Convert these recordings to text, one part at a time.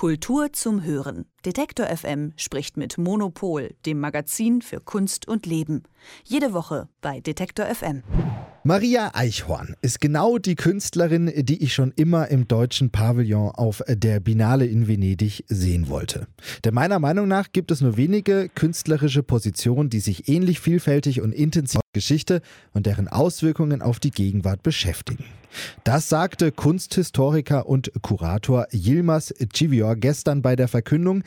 Kultur zum Hören. Detektor FM spricht mit Monopol, dem Magazin für Kunst und Leben. Jede Woche bei Detektor FM. Maria Eichhorn ist genau die Künstlerin, die ich schon immer im deutschen Pavillon auf der Binale in Venedig sehen wollte. Denn meiner Meinung nach gibt es nur wenige künstlerische Positionen, die sich ähnlich vielfältig und intensiv mit Geschichte und deren Auswirkungen auf die Gegenwart beschäftigen. Das sagte Kunsthistoriker und Kurator Yilmaz Civior gestern bei der Verkündung,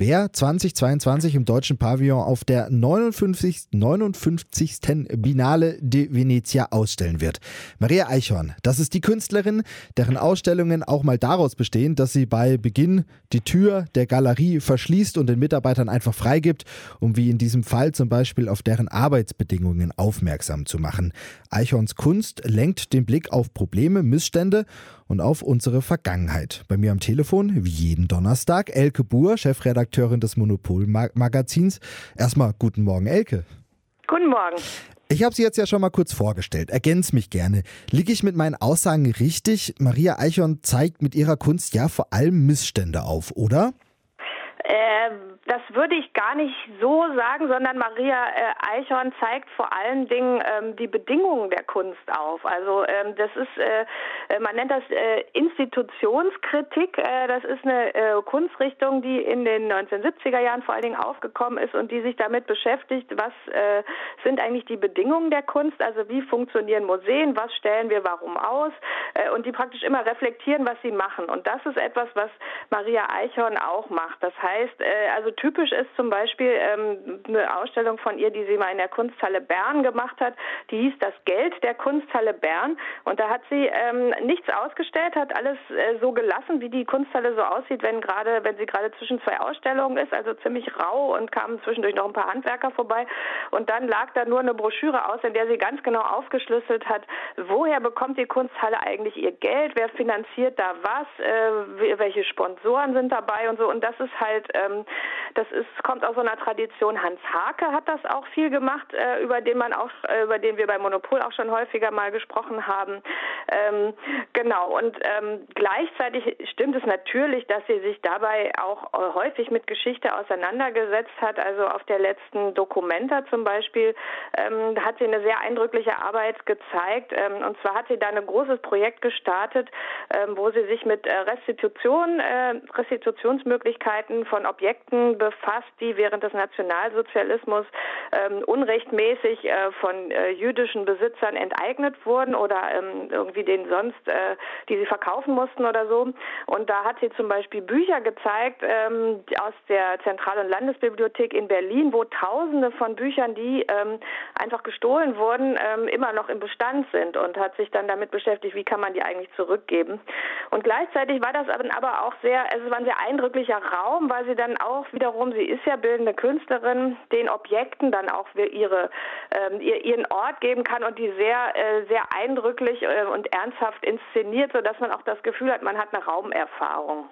wer 2022 im deutschen Pavillon auf der 59. 59. Binale di Venezia ausstellen wird. Maria Eichhorn, das ist die Künstlerin, deren Ausstellungen auch mal daraus bestehen, dass sie bei Beginn die Tür der Galerie verschließt und den Mitarbeitern einfach freigibt, um wie in diesem Fall zum Beispiel auf deren Arbeitsbedingungen aufmerksam zu machen. Eichhorns Kunst lenkt den Blick auf Probleme, Missstände und auf unsere Vergangenheit. Bei mir am Telefon, wie jeden Donnerstag, Elke Buhr, Chefredakteurin des Monopol-Magazins. Erstmal guten Morgen, Elke. Guten Morgen. Ich habe sie jetzt ja schon mal kurz vorgestellt. Ergänz mich gerne. Liege ich mit meinen Aussagen richtig? Maria Eichhorn zeigt mit ihrer Kunst ja vor allem Missstände auf, oder? Ähm das würde ich gar nicht so sagen, sondern Maria äh, Eichhorn zeigt vor allen Dingen ähm, die Bedingungen der Kunst auf. Also ähm, das ist, äh, äh man nennt das äh, Institutionskritik. Äh, das ist eine äh, Kunstrichtung, die in den 1970er Jahren vor allen Dingen aufgekommen ist und die sich damit beschäftigt, was sind eigentlich die Bedingungen der Kunst, also wie funktionieren Museen, was stellen wir warum aus und die praktisch immer reflektieren, was sie machen. Und das ist etwas, was Maria Eichhorn auch macht. Das heißt, also typisch ist zum Beispiel ähm, eine Ausstellung von ihr, die sie mal in der Kunsthalle Bern gemacht hat. Die hieß Das Geld der Kunsthalle Bern. Und da hat sie ähm, nichts ausgestellt, hat alles äh, so gelassen, wie die Kunsthalle so aussieht, wenn gerade, wenn sie gerade zwischen zwei Ausstellungen ist, also ziemlich rau und kamen zwischendurch noch ein paar Handwerker vorbei. Und dann lag da nur eine Broschüre aus, in der sie ganz genau aufgeschlüsselt hat, woher bekommt die Kunsthalle eigentlich ihr Geld, wer finanziert da was, äh, welche Sponsoren sind dabei und so. Und das ist halt ähm, das ist, kommt aus so einer Tradition. Hans Hake hat das auch viel gemacht, äh, über den man auch, äh, über den wir bei Monopol auch schon häufiger mal gesprochen haben. Ähm, genau. Und ähm, gleichzeitig stimmt es natürlich, dass sie sich dabei auch äh, häufig mit Geschichte auseinandergesetzt hat. Also auf der letzten Dokumenta zum Beispiel ähm, hat sie eine sehr eindrückliche Arbeit gezeigt. Ähm, und zwar hat sie da ein großes Projekt gestartet, ähm, wo sie sich mit äh, Restitution, äh, Restitutionsmöglichkeiten von Objekten befasst, die während des Nationalsozialismus ähm, unrechtmäßig äh, von äh, jüdischen Besitzern enteignet wurden oder ähm, irgendwie denen sonst, äh, die sie verkaufen mussten oder so. Und da hat sie zum Beispiel Bücher gezeigt ähm, aus der Zentral- und Landesbibliothek in Berlin, wo Tausende von Büchern, die ähm, einfach gestohlen wurden, ähm, immer noch im Bestand sind und hat sich dann damit beschäftigt, wie kann man die eigentlich zurückgeben. Und gleichzeitig war das aber auch sehr, also es war ein sehr eindrücklicher Raum, weil sie dann auch wieder wiederum, sie ist ja bildende Künstlerin, den Objekten dann auch ihre, ähm, ihren Ort geben kann und die sehr, äh, sehr eindrücklich äh, und ernsthaft inszeniert, sodass man auch das Gefühl hat, man hat eine Raumerfahrung.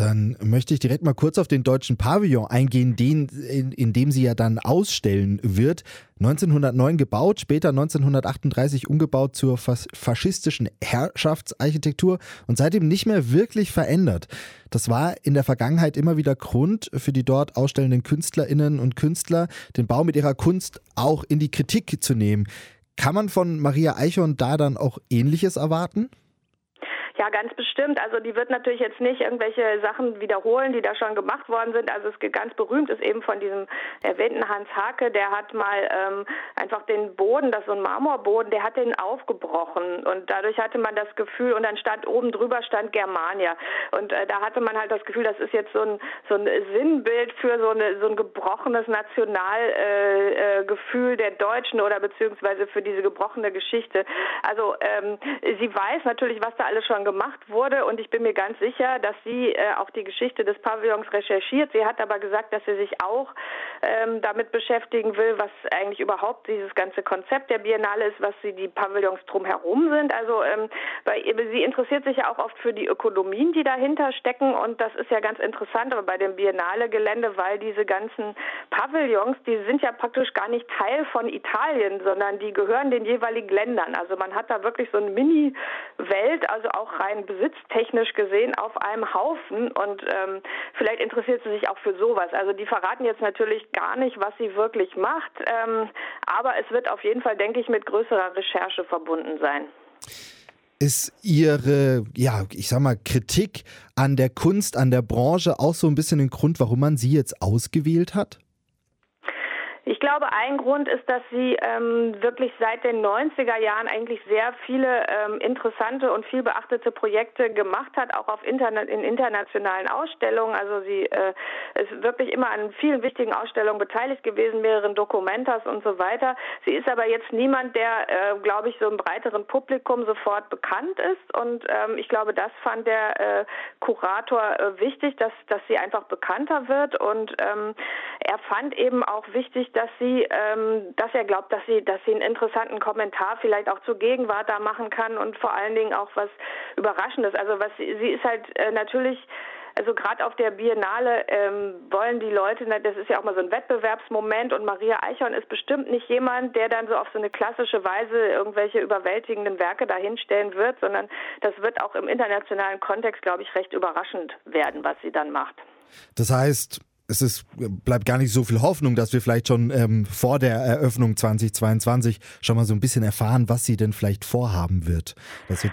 Dann möchte ich direkt mal kurz auf den deutschen Pavillon eingehen, den, in, in, dem sie ja dann ausstellen wird. 1909 gebaut, später 1938 umgebaut zur fas faschistischen Herrschaftsarchitektur und seitdem nicht mehr wirklich verändert. Das war in der Vergangenheit immer wieder Grund für die dort ausstellenden Künstlerinnen und Künstler, den Bau mit ihrer Kunst auch in die Kritik zu nehmen. Kann man von Maria Eichhorn da dann auch Ähnliches erwarten? Ja, ganz bestimmt. Also die wird natürlich jetzt nicht irgendwelche Sachen wiederholen, die da schon gemacht worden sind. Also es ganz berühmt ist eben von diesem erwähnten Hans Hake, der hat mal ähm, einfach den Boden, das ist so ein Marmorboden, der hat den aufgebrochen und dadurch hatte man das Gefühl und dann stand oben drüber stand Germania und äh, da hatte man halt das Gefühl, das ist jetzt so ein so ein Sinnbild für so, eine, so ein gebrochenes Nationalgefühl äh, äh, der Deutschen oder beziehungsweise für diese gebrochene Geschichte. Also ähm, sie weiß natürlich, was da alles schon gemacht wurde und ich bin mir ganz sicher, dass sie äh, auch die Geschichte des Pavillons recherchiert. Sie hat aber gesagt, dass sie sich auch ähm, damit beschäftigen will, was eigentlich überhaupt dieses ganze Konzept der Biennale ist, was sie die Pavillons drumherum sind. Also ähm, bei, sie interessiert sich ja auch oft für die Ökonomien, die dahinter stecken und das ist ja ganz interessant aber bei dem Biennale-Gelände, weil diese ganzen Pavillons, die sind ja praktisch gar nicht Teil von Italien, sondern die gehören den jeweiligen Ländern. Also man hat da wirklich so eine Mini-Welt, also auch rein besitztechnisch gesehen auf einem Haufen und ähm, vielleicht interessiert sie sich auch für sowas. Also die verraten jetzt natürlich gar nicht, was sie wirklich macht, ähm, aber es wird auf jeden Fall, denke ich, mit größerer Recherche verbunden sein ist Ihre, ja, ich sag mal, Kritik an der Kunst, an der Branche auch so ein bisschen ein Grund, warum man Sie jetzt ausgewählt hat? Ich glaube, ein Grund ist, dass sie ähm, wirklich seit den 90er Jahren eigentlich sehr viele ähm, interessante und viel beachtete Projekte gemacht hat, auch auf Internet, in internationalen Ausstellungen. Also sie äh, ist wirklich immer an vielen wichtigen Ausstellungen beteiligt gewesen, mehreren Dokumentas und so weiter. Sie ist aber jetzt niemand, der, äh, glaube ich, so im breiteren Publikum sofort bekannt ist. Und ähm, ich glaube, das fand der äh, Kurator äh, wichtig, dass, dass sie einfach bekannter wird. Und ähm, er fand eben auch wichtig, dass sie, ähm, dass er glaubt, dass sie, dass sie einen interessanten Kommentar vielleicht auch zur Gegenwart da machen kann und vor allen Dingen auch was Überraschendes. Also was sie ist halt äh, natürlich also gerade auf der Biennale ähm, wollen die Leute, das ist ja auch mal so ein Wettbewerbsmoment und Maria Eichhorn ist bestimmt nicht jemand, der dann so auf so eine klassische Weise irgendwelche überwältigenden Werke dahinstellen wird, sondern das wird auch im internationalen Kontext, glaube ich, recht überraschend werden, was sie dann macht. Das heißt, es ist, bleibt gar nicht so viel Hoffnung, dass wir vielleicht schon ähm, vor der Eröffnung 2022 schon mal so ein bisschen erfahren, was sie denn vielleicht vorhaben wird. Dass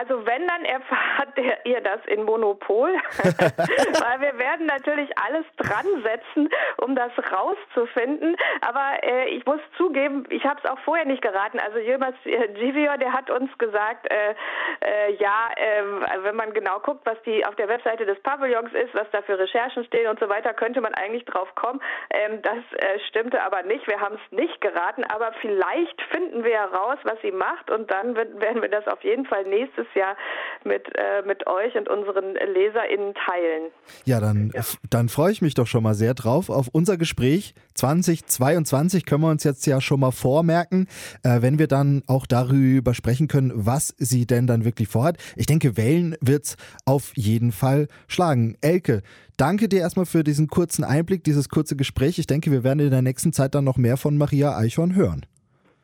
also wenn, dann erfahrt ihr das in Monopol, weil wir werden natürlich alles dran setzen, um das rauszufinden. Aber äh, ich muss zugeben, ich habe es auch vorher nicht geraten. Also Yilmaz äh, Givior, der hat uns gesagt, äh, äh, ja, ähm, wenn man genau guckt, was die auf der Webseite des Pavillons ist, was da für Recherchen stehen und so weiter, könnte man eigentlich drauf kommen. Ähm, das äh, stimmte aber nicht. Wir haben es nicht geraten. Aber vielleicht finden wir heraus, was sie macht und dann wird, werden wir das auf jeden Fall nächstes nächstes Jahr mit, äh, mit euch und unseren LeserInnen teilen. Ja, dann, ja. dann freue ich mich doch schon mal sehr drauf auf unser Gespräch 2022 können wir uns jetzt ja schon mal vormerken, äh, wenn wir dann auch darüber sprechen können, was sie denn dann wirklich vorhat. Ich denke, Wellen wird es auf jeden Fall schlagen. Elke, danke dir erstmal für diesen kurzen Einblick, dieses kurze Gespräch. Ich denke, wir werden in der nächsten Zeit dann noch mehr von Maria Eichhorn hören.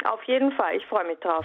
Auf jeden Fall, ich freue mich drauf.